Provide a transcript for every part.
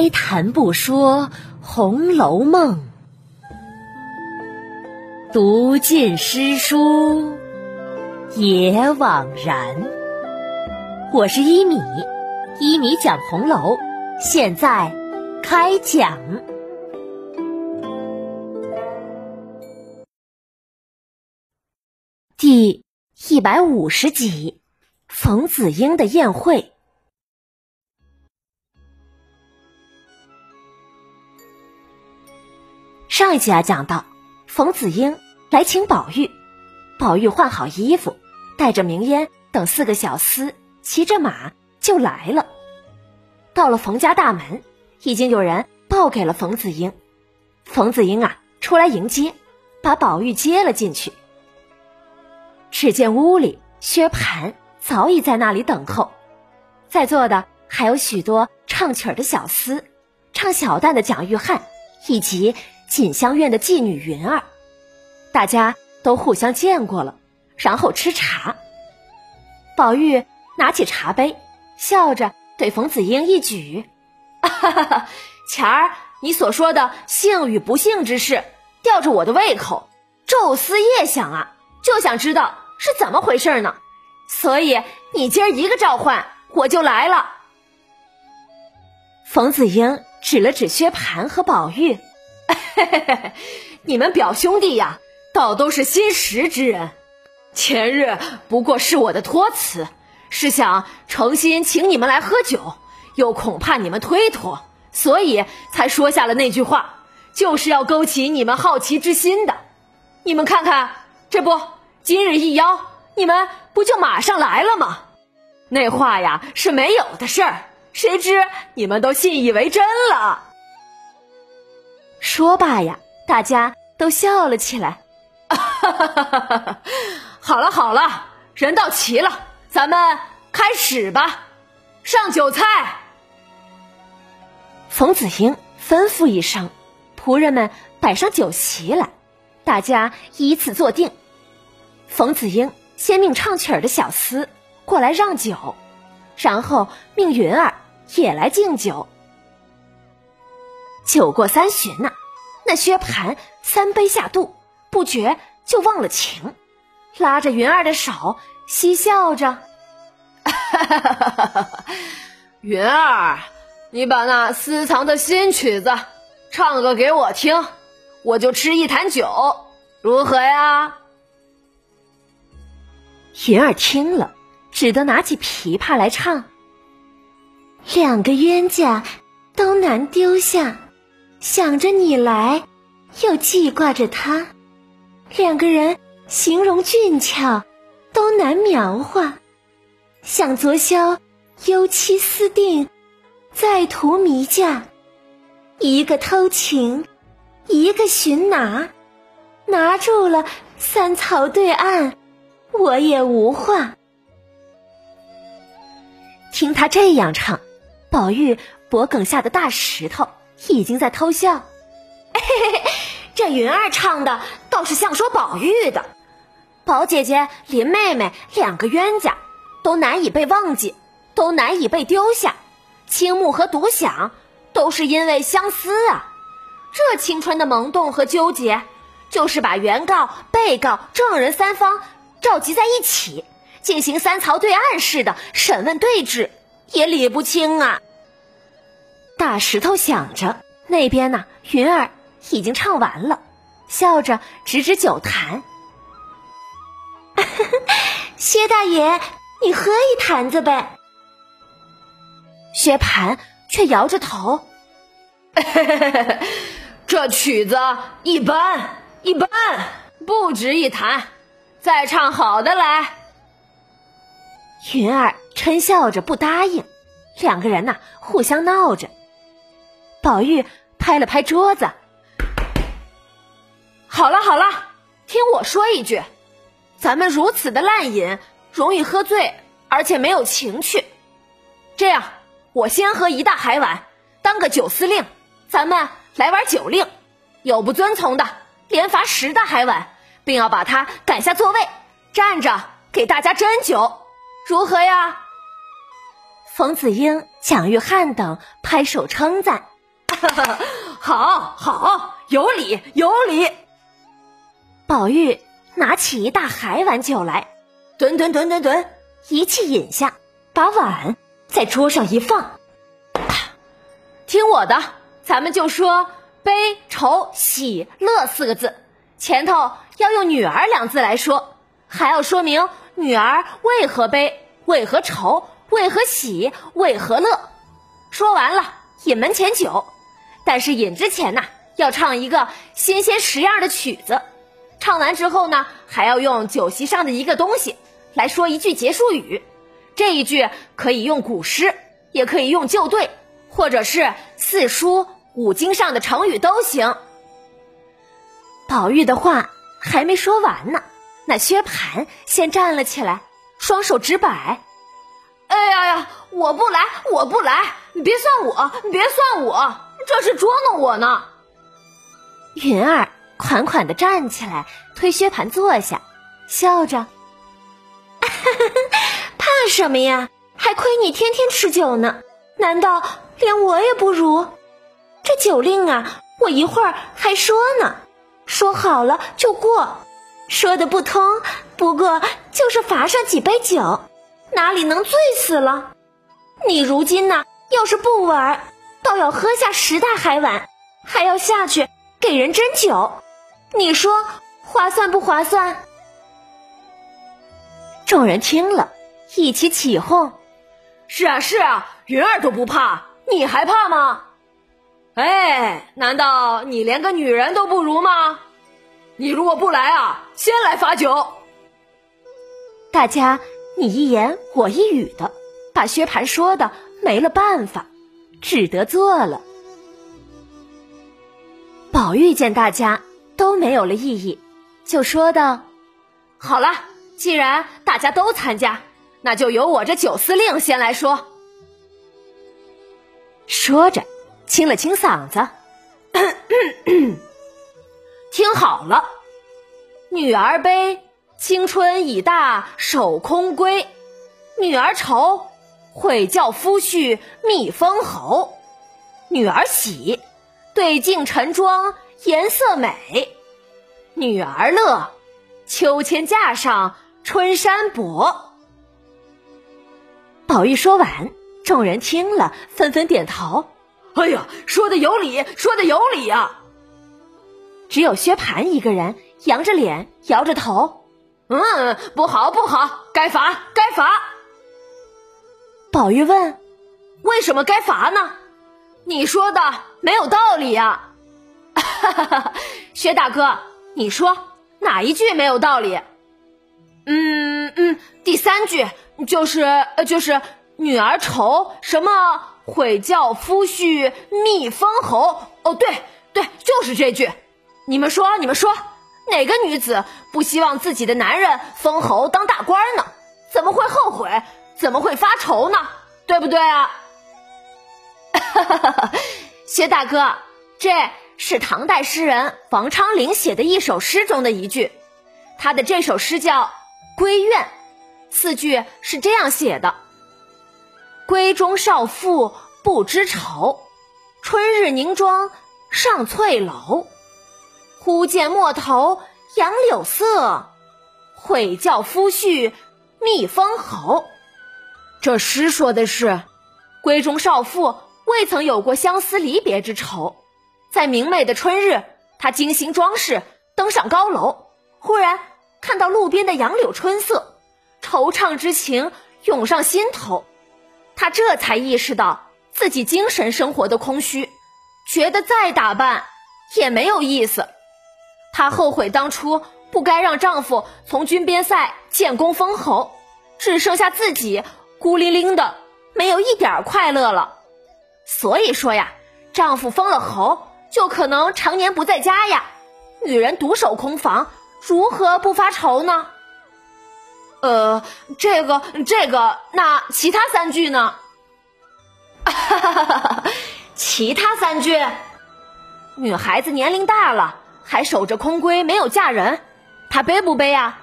开谈不说《红楼梦》，读尽诗书也枉然。我是一米，一米讲红楼，现在开讲第一百五十集：冯子英的宴会。上一集啊，讲到冯子英来请宝玉，宝玉换好衣服，带着明烟等四个小厮，骑着马就来了。到了冯家大门，已经有人报给了冯子英。冯子英啊，出来迎接，把宝玉接了进去。只见屋里薛蟠早已在那里等候，在座的还有许多唱曲儿的小厮，唱小旦的蒋玉菡，以及。锦香院的妓女云儿，大家都互相见过了，然后吃茶。宝玉拿起茶杯，笑着对冯子英一举：“哈哈哈，前儿你所说的幸与不幸之事，吊着我的胃口，昼思夜想啊，就想知道是怎么回事呢。所以你今儿一个召唤，我就来了。”冯子英指了指薛蟠和宝玉。嘿嘿嘿嘿，你们表兄弟呀，倒都是心实之人。前日不过是我的托辞，是想诚心请你们来喝酒，又恐怕你们推脱，所以才说下了那句话，就是要勾起你们好奇之心的。你们看看，这不今日一邀，你们不就马上来了吗？那话呀是没有的事儿，谁知你们都信以为真了。说罢呀，大家都笑了起来。好了好了，人到齐了，咱们开始吧，上酒菜。冯子英吩咐一声，仆人们摆上酒席来，大家依次坐定。冯子英先命唱曲儿的小厮过来让酒，然后命云儿也来敬酒。酒过三巡呐，那薛蟠三杯下肚，不觉就忘了情，拉着云儿的手，嬉笑着：“ 云儿，你把那私藏的新曲子唱个给我听，我就吃一坛酒，如何呀？”云儿听了，只得拿起琵琶来唱：“两个冤家都难丢下。”想着你来，又记挂着他，两个人形容俊俏，都难描画。想昨宵幽期私定，再图迷嫁，一个偷情，一个寻拿，拿住了三曹对岸，我也无话。听他这样唱，宝玉脖梗下的大石头。已经在偷笑，嘿嘿嘿，这云儿唱的倒是像说宝玉的，宝姐姐、林妹妹两个冤家，都难以被忘记，都难以被丢下。青木和独享都是因为相思啊，这青春的萌动和纠结，就是把原告、被告、证人三方召集在一起，进行三曹对案式的审问对质，也理不清啊。大石头想着，那边呢，云儿已经唱完了，笑着指指酒坛：“ 薛大爷，你喝一坛子呗。”薛蟠却摇着头：“这曲子一般一般，不值一坛，再唱好的来。”云儿嗔笑着不答应，两个人呐互相闹着。宝玉拍了拍桌子：“好了好了，听我说一句，咱们如此的滥饮，容易喝醉，而且没有情趣。这样，我先喝一大海碗，当个酒司令，咱们来玩酒令。有不遵从的，连罚十大海碗，并要把他赶下座位，站着给大家斟酒，如何呀？”冯子英、蒋玉菡等拍手称赞。好好，有理有理。宝玉拿起一大海碗酒来，吨吨吨吨吨，一气饮下，把碗在桌上一放。听我的，咱们就说悲、愁、喜、乐四个字，前头要用“女儿”两字来说，还要说明女儿为何悲、为何愁、为何喜、为何乐。说完了，饮门前酒。但是饮之前呢，要唱一个新鲜实样的曲子。唱完之后呢，还要用酒席上的一个东西来说一句结束语。这一句可以用古诗，也可以用旧对，或者是四书五经上的成语都行。宝玉的话还没说完呢，那薛蟠先站了起来，双手直摆：“哎呀呀，我不来，我不来！你别算我，你别算我！”这是捉弄我呢。云儿款款的站起来，推薛蟠坐下，笑着：“ 怕什么呀？还亏你天天吃酒呢，难道连我也不如？这酒令啊，我一会儿还说呢，说好了就过，说的不通，不过就是罚上几杯酒，哪里能醉死了？你如今呢，要是不玩。”倒要喝下十大海碗，还要下去给人斟酒，你说划算不划算？众人听了一起起哄：“是啊是啊，云儿都不怕，你还怕吗？哎，难道你连个女人都不如吗？你如果不来啊，先来罚酒。”大家你一言我一语的，把薛蟠说的没了办法。只得做了。宝玉见大家都没有了异议，就说道：“好了，既然大家都参加，那就由我这九司令先来说。”说着，清了清嗓子，听好了：“女儿悲，青春已大守空闺；女儿愁。”会教夫婿觅封侯，女儿喜，对镜晨妆颜色美；女儿乐，秋千架上春山薄。宝玉说完，众人听了纷纷点头。哎呀，说的有理，说的有理呀！只有薛蟠一个人扬着脸，摇着头。嗯，不好，不好，该罚，该罚。宝玉问：“为什么该罚呢？你说的没有道理呀！”哈哈哈，薛大哥，你说哪一句没有道理？嗯嗯，第三句就是呃就是女儿愁什么悔教夫婿觅封侯。哦，对对，就是这句。你们说，你们说，哪个女子不希望自己的男人封侯当大官呢？怎么会后悔？怎么会发愁呢？对不对啊？哈哈哈哈薛大哥，这是唐代诗人王昌龄写的一首诗中的一句，他的这首诗叫《闺怨》，四句是这样写的：“闺中少妇不知愁，春日凝妆上翠楼。忽见陌头杨柳色，悔教夫婿觅封侯。”这诗说的是，闺中少妇未曾有过相思离别之愁，在明媚的春日，她精心装饰，登上高楼，忽然看到路边的杨柳春色，惆怅之情涌上心头，她这才意识到自己精神生活的空虚，觉得再打扮也没有意思，她后悔当初不该让丈夫从军边塞建功封侯，只剩下自己。孤零零的，没有一点快乐了。所以说呀，丈夫封了侯，就可能常年不在家呀。女人独守空房，如何不发愁呢？呃，这个，这个，那其他三句呢？其他三句，女孩子年龄大了，还守着空闺，没有嫁人，她悲不悲呀？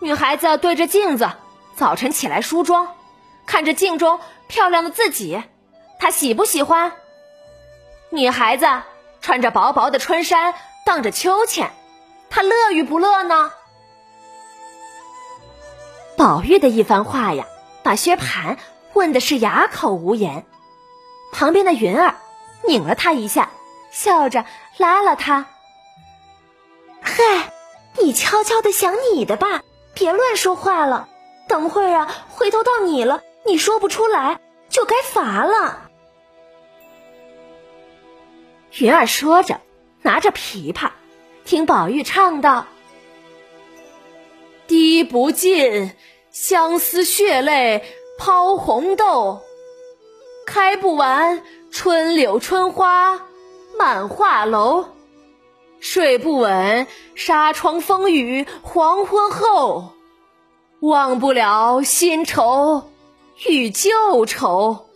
女孩子对着镜子，早晨起来梳妆。看着镜中漂亮的自己，他喜不喜欢？女孩子穿着薄薄的春衫，荡着秋千，她乐与不乐呢？宝玉的一番话呀，把薛蟠问的是哑口无言。旁边的云儿拧了他一下，笑着拉了他：“嗨，你悄悄的想你的吧，别乱说话了。等会儿啊，回头到你了，你说不出来，就该罚了。”云儿说着，拿着琵琶，听宝玉唱道。滴不尽相思血泪抛红豆，开不完春柳春花满画楼，睡不稳纱窗风雨黄昏后，忘不了新愁与旧愁，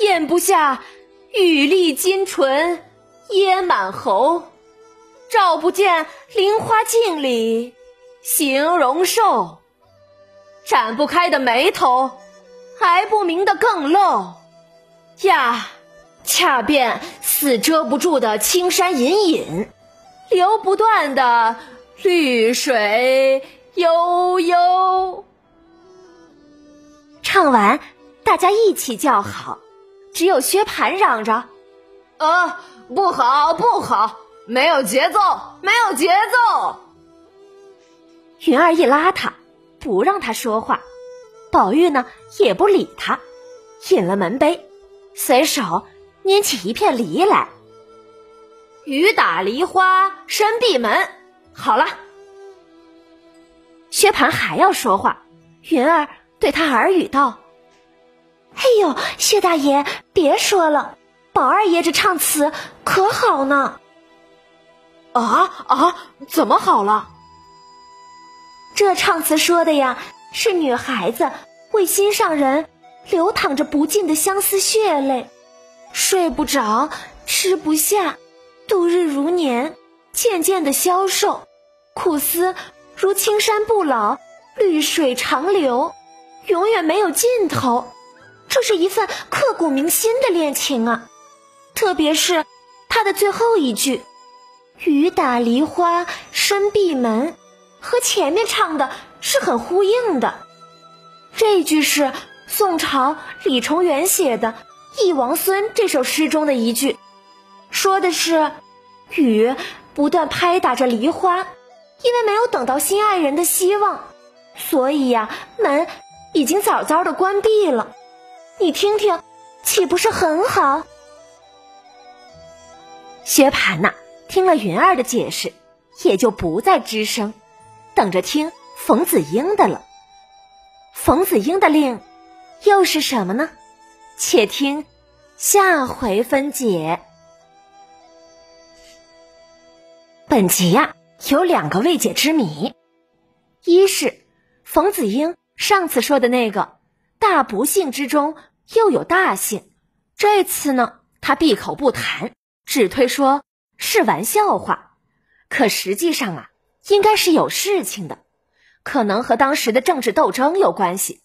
咽不下玉粒金唇噎满喉，照不见菱花镜里。形容瘦，展不开的眉头，还不明的更漏呀！恰便似遮不住的青山隐隐，流不断的绿水悠悠。唱完，大家一起叫好，只有薛蟠嚷着：“啊，不好，不好，没有节奏，没有节奏。”云儿一拉他，不让他说话。宝玉呢，也不理他，饮了门杯，随手拈起一片梨来。雨打梨花深闭门。好了，薛蟠还要说话，云儿对他耳语道：“哎呦，薛大爷，别说了，宝二爷这唱词可好呢。”啊啊，怎么好了？这唱词说的呀，是女孩子为心上人流淌着不尽的相思血泪，睡不着，吃不下，度日如年，渐渐的消瘦，苦思如青山不老，绿水长流，永远没有尽头。这是一份刻骨铭心的恋情啊！特别是他的最后一句“雨打梨花深闭门”。和前面唱的是很呼应的，这句是宋朝李重元写的《忆王孙》这首诗中的一句，说的是雨不断拍打着梨花，因为没有等到心爱人的希望，所以呀，门已经早早的关闭了。你听听，岂不是很好？薛蟠呐，听了云儿的解释，也就不再吱声。等着听冯子英的了。冯子英的令又是什么呢？且听下回分解。本集呀有两个未解之谜，一是冯子英上次说的那个大不幸之中又有大幸，这次呢他闭口不谈，只推说是玩笑话，可实际上啊。应该是有事情的，可能和当时的政治斗争有关系，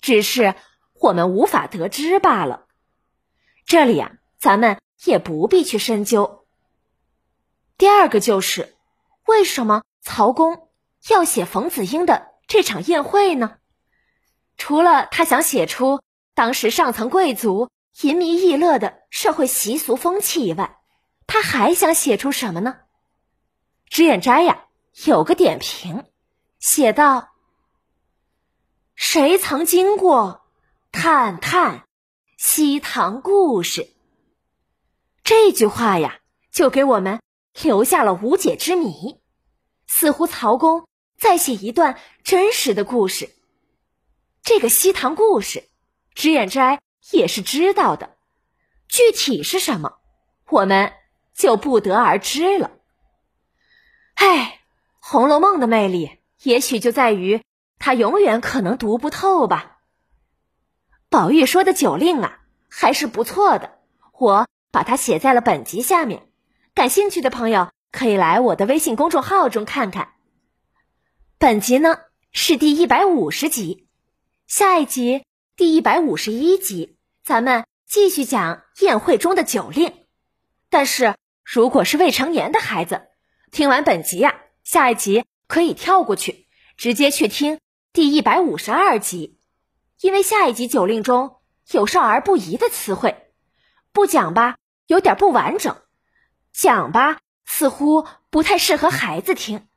只是我们无法得知罢了。这里啊，咱们也不必去深究。第二个就是，为什么曹公要写冯子英的这场宴会呢？除了他想写出当时上层贵族淫靡逸乐的社会习俗风气以外，他还想写出什么呢？脂砚斋呀。有个点评，写道：“谁曾经过，探探西塘故事。”这句话呀，就给我们留下了无解之谜。似乎曹公再写一段真实的故事。这个西塘故事，脂砚斋也是知道的，具体是什么，我们就不得而知了。唉。《红楼梦》的魅力，也许就在于它永远可能读不透吧。宝玉说的酒令啊，还是不错的，我把它写在了本集下面。感兴趣的朋友可以来我的微信公众号中看看。本集呢是第一百五十集，下一集第一百五十一集，咱们继续讲宴会中的酒令。但是如果是未成年的孩子，听完本集呀，下一集可以跳过去，直接去听第一百五十二集，因为下一集酒令中有少儿不宜的词汇，不讲吧有点不完整，讲吧似乎不太适合孩子听，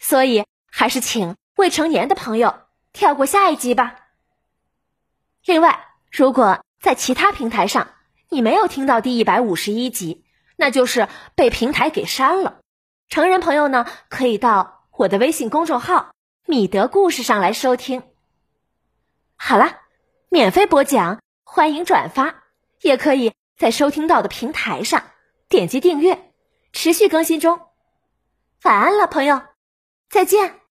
所以还是请未成年的朋友跳过下一集吧。另外，如果在其他平台上你没有听到第一百五十一集，那就是被平台给删了。成人朋友呢，可以到我的微信公众号“米德故事”上来收听。好了，免费播讲，欢迎转发，也可以在收听到的平台上点击订阅，持续更新中。晚安了，朋友，再见。